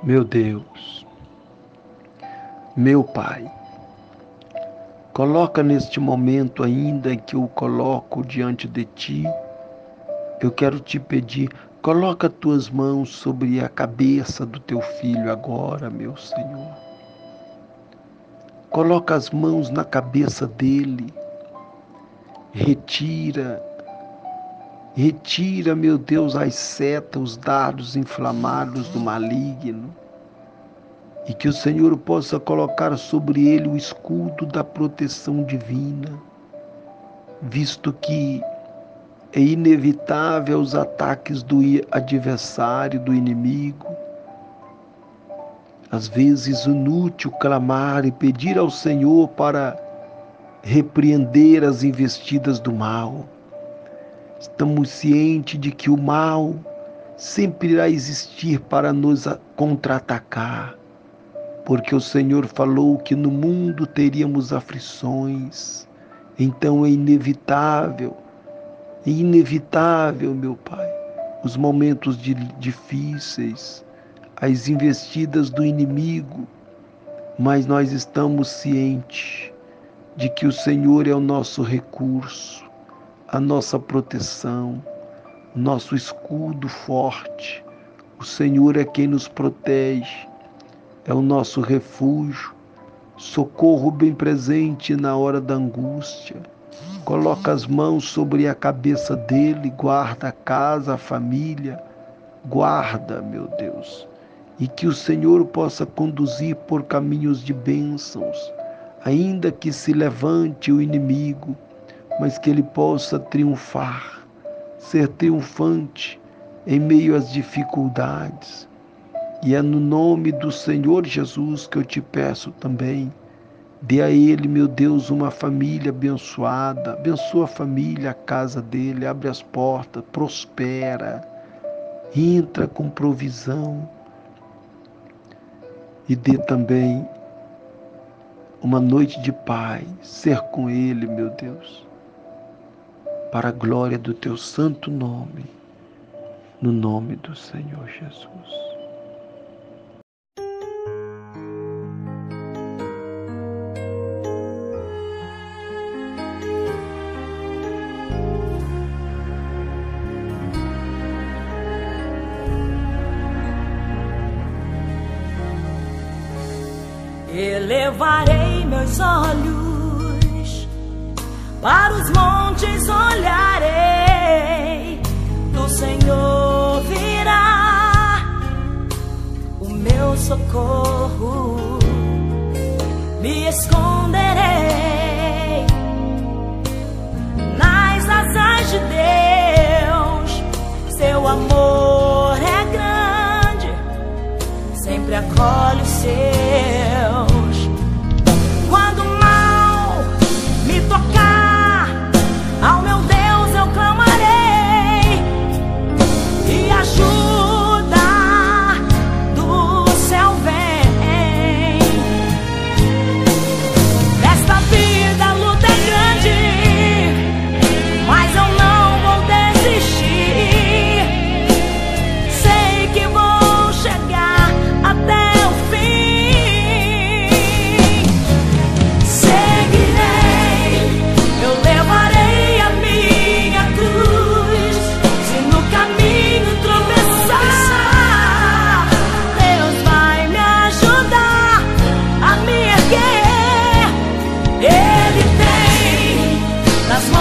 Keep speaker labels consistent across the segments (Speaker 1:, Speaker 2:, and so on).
Speaker 1: Meu Deus, meu Pai, coloca neste momento ainda que eu coloco diante de Ti, eu quero te pedir, coloca tuas mãos sobre a cabeça do teu filho agora, meu Senhor. Coloca as mãos na cabeça dele, retira Retira, meu Deus, as setas, os dardos inflamados do maligno. E que o Senhor possa colocar sobre ele o escudo da proteção divina, visto que é inevitável os ataques do adversário, do inimigo. Às vezes inútil clamar e pedir ao Senhor para repreender as investidas do mal Estamos cientes de que o mal sempre irá existir para nos contra-atacar, porque o Senhor falou que no mundo teríamos aflições. Então é inevitável, é inevitável, meu Pai, os momentos de, difíceis, as investidas do inimigo, mas nós estamos cientes de que o Senhor é o nosso recurso a nossa proteção, nosso escudo forte. O Senhor é quem nos protege, é o nosso refúgio, socorro bem presente na hora da angústia. Coloca as mãos sobre a cabeça dele, guarda a casa, a família, guarda, meu Deus, e que o Senhor possa conduzir por caminhos de bênçãos, ainda que se levante o inimigo mas que ele possa triunfar, ser triunfante em meio às dificuldades. E é no nome do Senhor Jesus que eu te peço também. Dê a ele, meu Deus, uma família abençoada. Abençoa a família, a casa dele, abre as portas, prospera, entra com provisão. E dê também uma noite de paz, ser com ele, meu Deus para a glória do teu santo nome, no nome do Senhor Jesus.
Speaker 2: Elevarei meus olhos para os montes olharei, do Senhor virá o meu socorro. Me esconderei nas asas de Deus. Seu amor é grande, sempre acolhe os seus.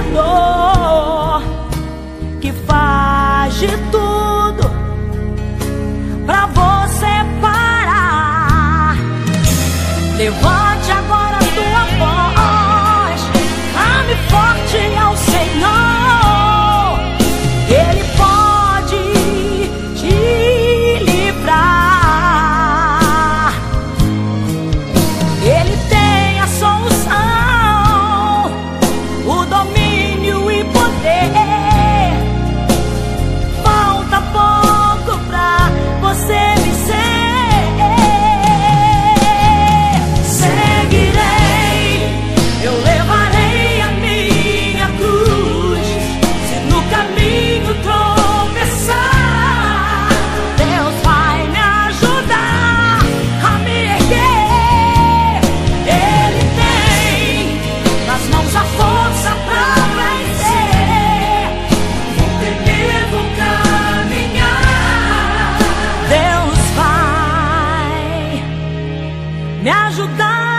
Speaker 2: Criador que faz de tudo pra você parar. Levar me ajudar.